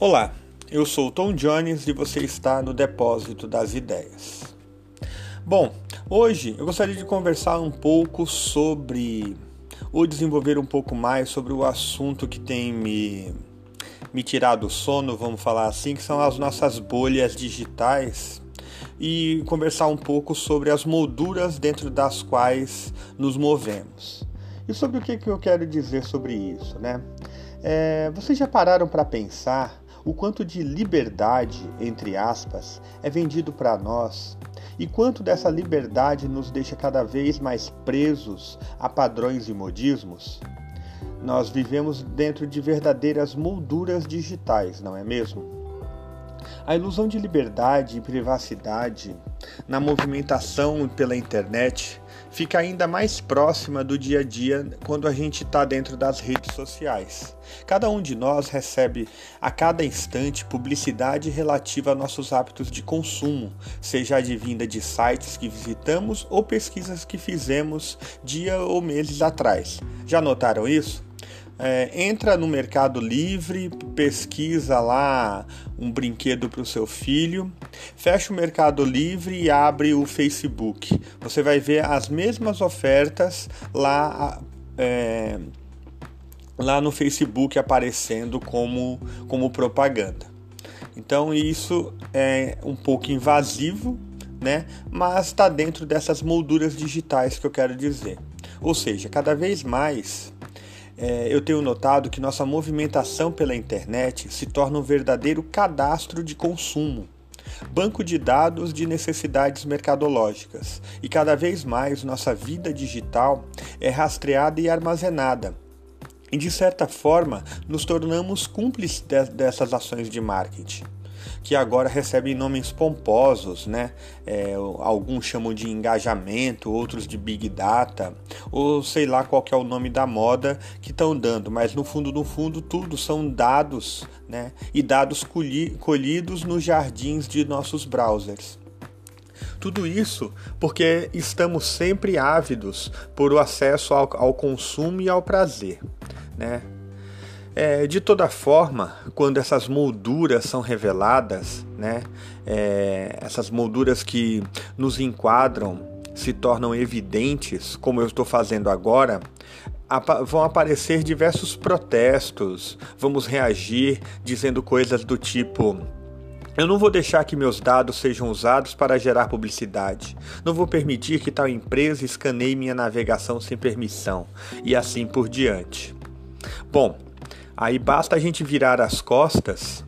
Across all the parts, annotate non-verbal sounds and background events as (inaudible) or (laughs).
Olá, eu sou Tom Jones e você está no Depósito das Ideias. Bom, hoje eu gostaria de conversar um pouco sobre, ou desenvolver um pouco mais sobre o assunto que tem me, me tirado o sono, vamos falar assim, que são as nossas bolhas digitais e conversar um pouco sobre as molduras dentro das quais nos movemos. E sobre o que, que eu quero dizer sobre isso, né? É, vocês já pararam para pensar o quanto de liberdade, entre aspas, é vendido para nós e quanto dessa liberdade nos deixa cada vez mais presos a padrões e modismos? Nós vivemos dentro de verdadeiras molduras digitais, não é mesmo? A ilusão de liberdade e privacidade na movimentação pela internet fica ainda mais próxima do dia a dia quando a gente está dentro das redes sociais. Cada um de nós recebe a cada instante publicidade relativa a nossos hábitos de consumo, seja advinda de sites que visitamos ou pesquisas que fizemos dia ou meses atrás. Já notaram isso? É, entra no Mercado Livre, pesquisa lá um brinquedo para o seu filho, fecha o Mercado Livre e abre o Facebook. Você vai ver as mesmas ofertas lá, é, lá no Facebook aparecendo como, como propaganda. Então isso é um pouco invasivo, né? Mas está dentro dessas molduras digitais que eu quero dizer. Ou seja, cada vez mais é, eu tenho notado que nossa movimentação pela internet se torna um verdadeiro cadastro de consumo, banco de dados de necessidades mercadológicas, e cada vez mais nossa vida digital é rastreada e armazenada. E de certa forma, nos tornamos cúmplices dessas ações de marketing que agora recebem nomes pomposos, né? É, alguns chamam de engajamento, outros de big data, ou sei lá qual é o nome da moda que estão dando, mas no fundo, no fundo, tudo são dados, né? E dados colhidos nos jardins de nossos browsers. Tudo isso porque estamos sempre ávidos por o acesso ao, ao consumo e ao prazer, né? É, de toda forma, quando essas molduras são reveladas, né, é, essas molduras que nos enquadram se tornam evidentes, como eu estou fazendo agora, vão aparecer diversos protestos, vamos reagir dizendo coisas do tipo. Eu não vou deixar que meus dados sejam usados para gerar publicidade. Não vou permitir que tal empresa escaneie minha navegação sem permissão. E assim por diante. Bom, Aí basta a gente virar as costas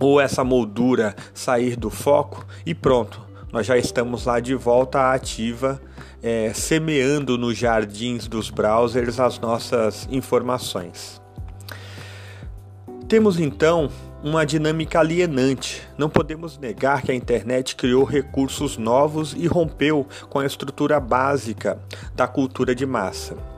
ou essa moldura sair do foco e pronto, nós já estamos lá de volta à ativa, é, semeando nos jardins dos browsers as nossas informações. Temos então uma dinâmica alienante. Não podemos negar que a internet criou recursos novos e rompeu com a estrutura básica da cultura de massa.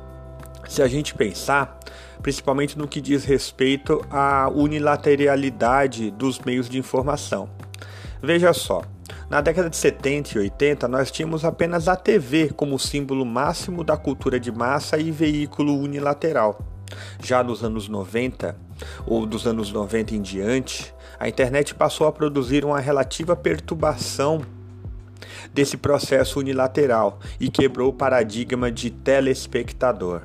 Se a gente pensar, principalmente no que diz respeito à unilateralidade dos meios de informação. Veja só, na década de 70 e 80 nós tínhamos apenas a TV como símbolo máximo da cultura de massa e veículo unilateral. Já nos anos 90, ou dos anos 90 em diante, a internet passou a produzir uma relativa perturbação desse processo unilateral e quebrou o paradigma de telespectador.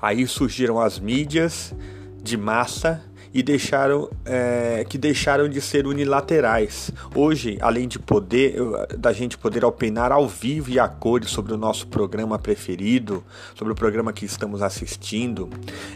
Aí surgiram as mídias de massa e deixaram é, que deixaram de ser unilaterais. Hoje, além de poder da gente poder opinar ao vivo e a cores sobre o nosso programa preferido, sobre o programa que estamos assistindo,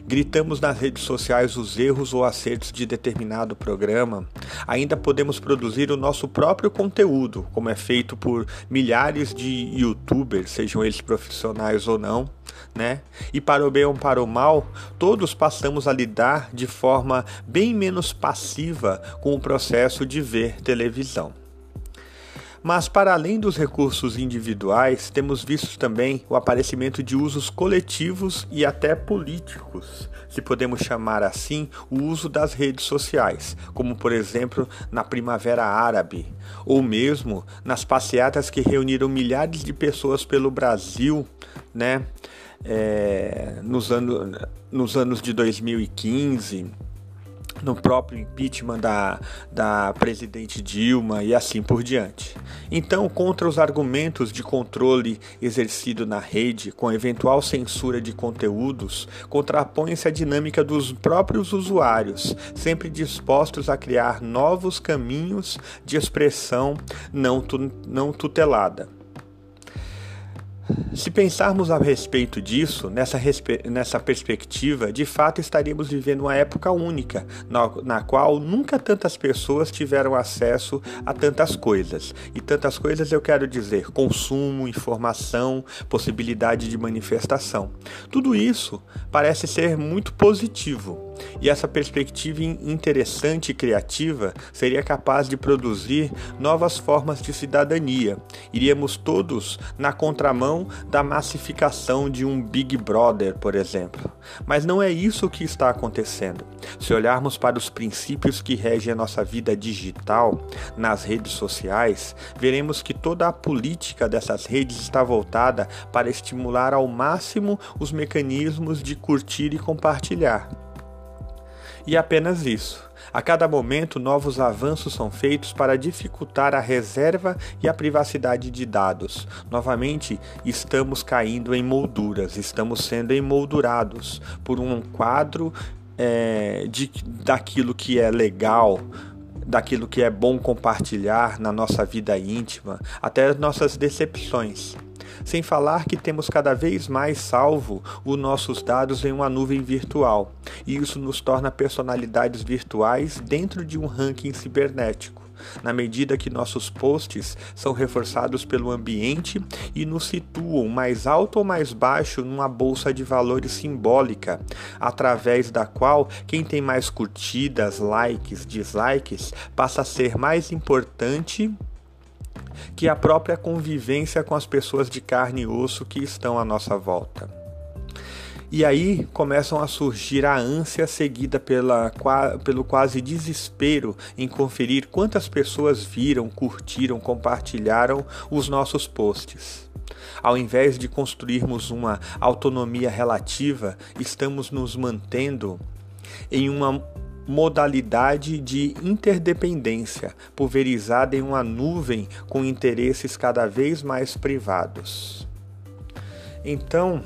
gritamos nas redes sociais os erros ou acertos de determinado programa. Ainda podemos produzir o nosso próprio conteúdo, como é feito por milhares de YouTubers, sejam eles profissionais ou não né? E para o bem ou para o mal, todos passamos a lidar de forma bem menos passiva com o processo de ver televisão. Mas, para além dos recursos individuais, temos visto também o aparecimento de usos coletivos e até políticos, se podemos chamar assim, o uso das redes sociais, como por exemplo na Primavera Árabe, ou mesmo nas passeatas que reuniram milhares de pessoas pelo Brasil, né? É, nos, anos, nos anos de 2015 no próprio impeachment da, da presidente Dilma e assim por diante. Então, contra os argumentos de controle exercido na rede, com eventual censura de conteúdos, contrapõe-se a dinâmica dos próprios usuários, sempre dispostos a criar novos caminhos de expressão não, tu, não tutelada. Se pensarmos a respeito disso, nessa, nessa perspectiva, de fato estaríamos vivendo uma época única, na, na qual nunca tantas pessoas tiveram acesso a tantas coisas. E tantas coisas eu quero dizer consumo, informação, possibilidade de manifestação. Tudo isso parece ser muito positivo. E essa perspectiva interessante e criativa seria capaz de produzir novas formas de cidadania. Iríamos todos na contramão da massificação de um Big Brother, por exemplo. Mas não é isso que está acontecendo. Se olharmos para os princípios que regem a nossa vida digital nas redes sociais, veremos que toda a política dessas redes está voltada para estimular ao máximo os mecanismos de curtir e compartilhar. E apenas isso. A cada momento, novos avanços são feitos para dificultar a reserva e a privacidade de dados. Novamente, estamos caindo em molduras, estamos sendo emoldurados por um quadro é, de, daquilo que é legal, daquilo que é bom compartilhar na nossa vida íntima, até nossas decepções. Sem falar que temos cada vez mais salvo os nossos dados em uma nuvem virtual, e isso nos torna personalidades virtuais dentro de um ranking cibernético na medida que nossos posts são reforçados pelo ambiente e nos situam mais alto ou mais baixo numa bolsa de valores simbólica, através da qual quem tem mais curtidas, likes, dislikes passa a ser mais importante que a própria convivência com as pessoas de carne e osso que estão à nossa volta. E aí começam a surgir a ânsia seguida pela, pelo quase desespero em conferir quantas pessoas viram, curtiram, compartilharam os nossos posts. Ao invés de construirmos uma autonomia relativa, estamos nos mantendo em uma modalidade de interdependência, pulverizada em uma nuvem com interesses cada vez mais privados. Então,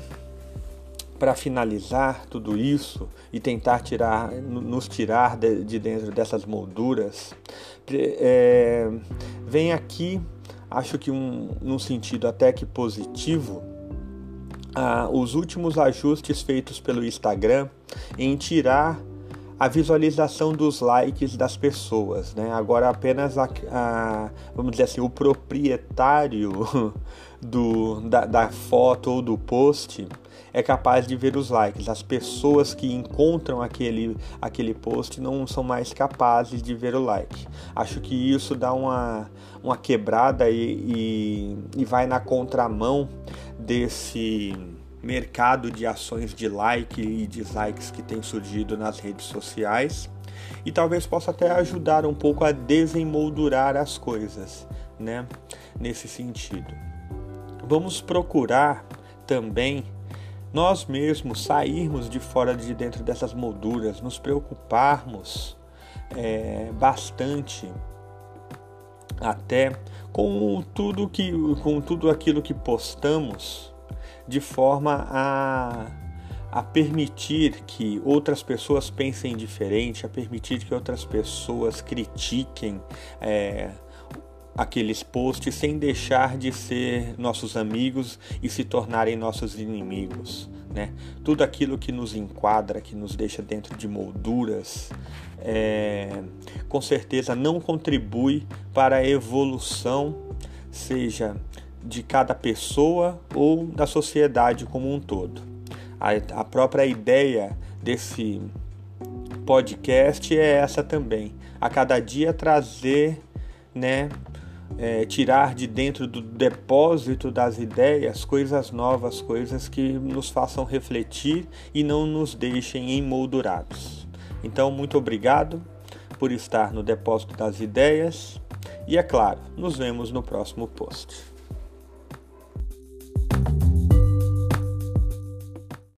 para finalizar tudo isso e tentar tirar, nos tirar de, de dentro dessas molduras, é, vem aqui, acho que um, num sentido até que positivo, ah, os últimos ajustes feitos pelo Instagram em tirar a visualização dos likes das pessoas, né? Agora apenas a, a vamos dizer assim, o proprietário (laughs) do, da, da foto ou do post é capaz de ver os likes. As pessoas que encontram aquele, aquele post não são mais capazes de ver o like. Acho que isso dá uma, uma quebrada e, e, e vai na contramão desse mercado de ações de like e dislikes que tem surgido nas redes sociais e talvez possa até ajudar um pouco a desenmoldurar as coisas, né? Nesse sentido. Vamos procurar também nós mesmos sairmos de fora de dentro dessas molduras, nos preocuparmos é, bastante até com tudo que com tudo aquilo que postamos de forma a, a permitir que outras pessoas pensem diferente, a permitir que outras pessoas critiquem é, aqueles posts sem deixar de ser nossos amigos e se tornarem nossos inimigos. Né? Tudo aquilo que nos enquadra, que nos deixa dentro de molduras, é, com certeza não contribui para a evolução, seja de cada pessoa ou da sociedade como um todo. A, a própria ideia desse podcast é essa também. A cada dia trazer, né, é, tirar de dentro do depósito das ideias coisas novas, coisas que nos façam refletir e não nos deixem emoldurados. Então, muito obrigado por estar no depósito das ideias e, é claro, nos vemos no próximo post.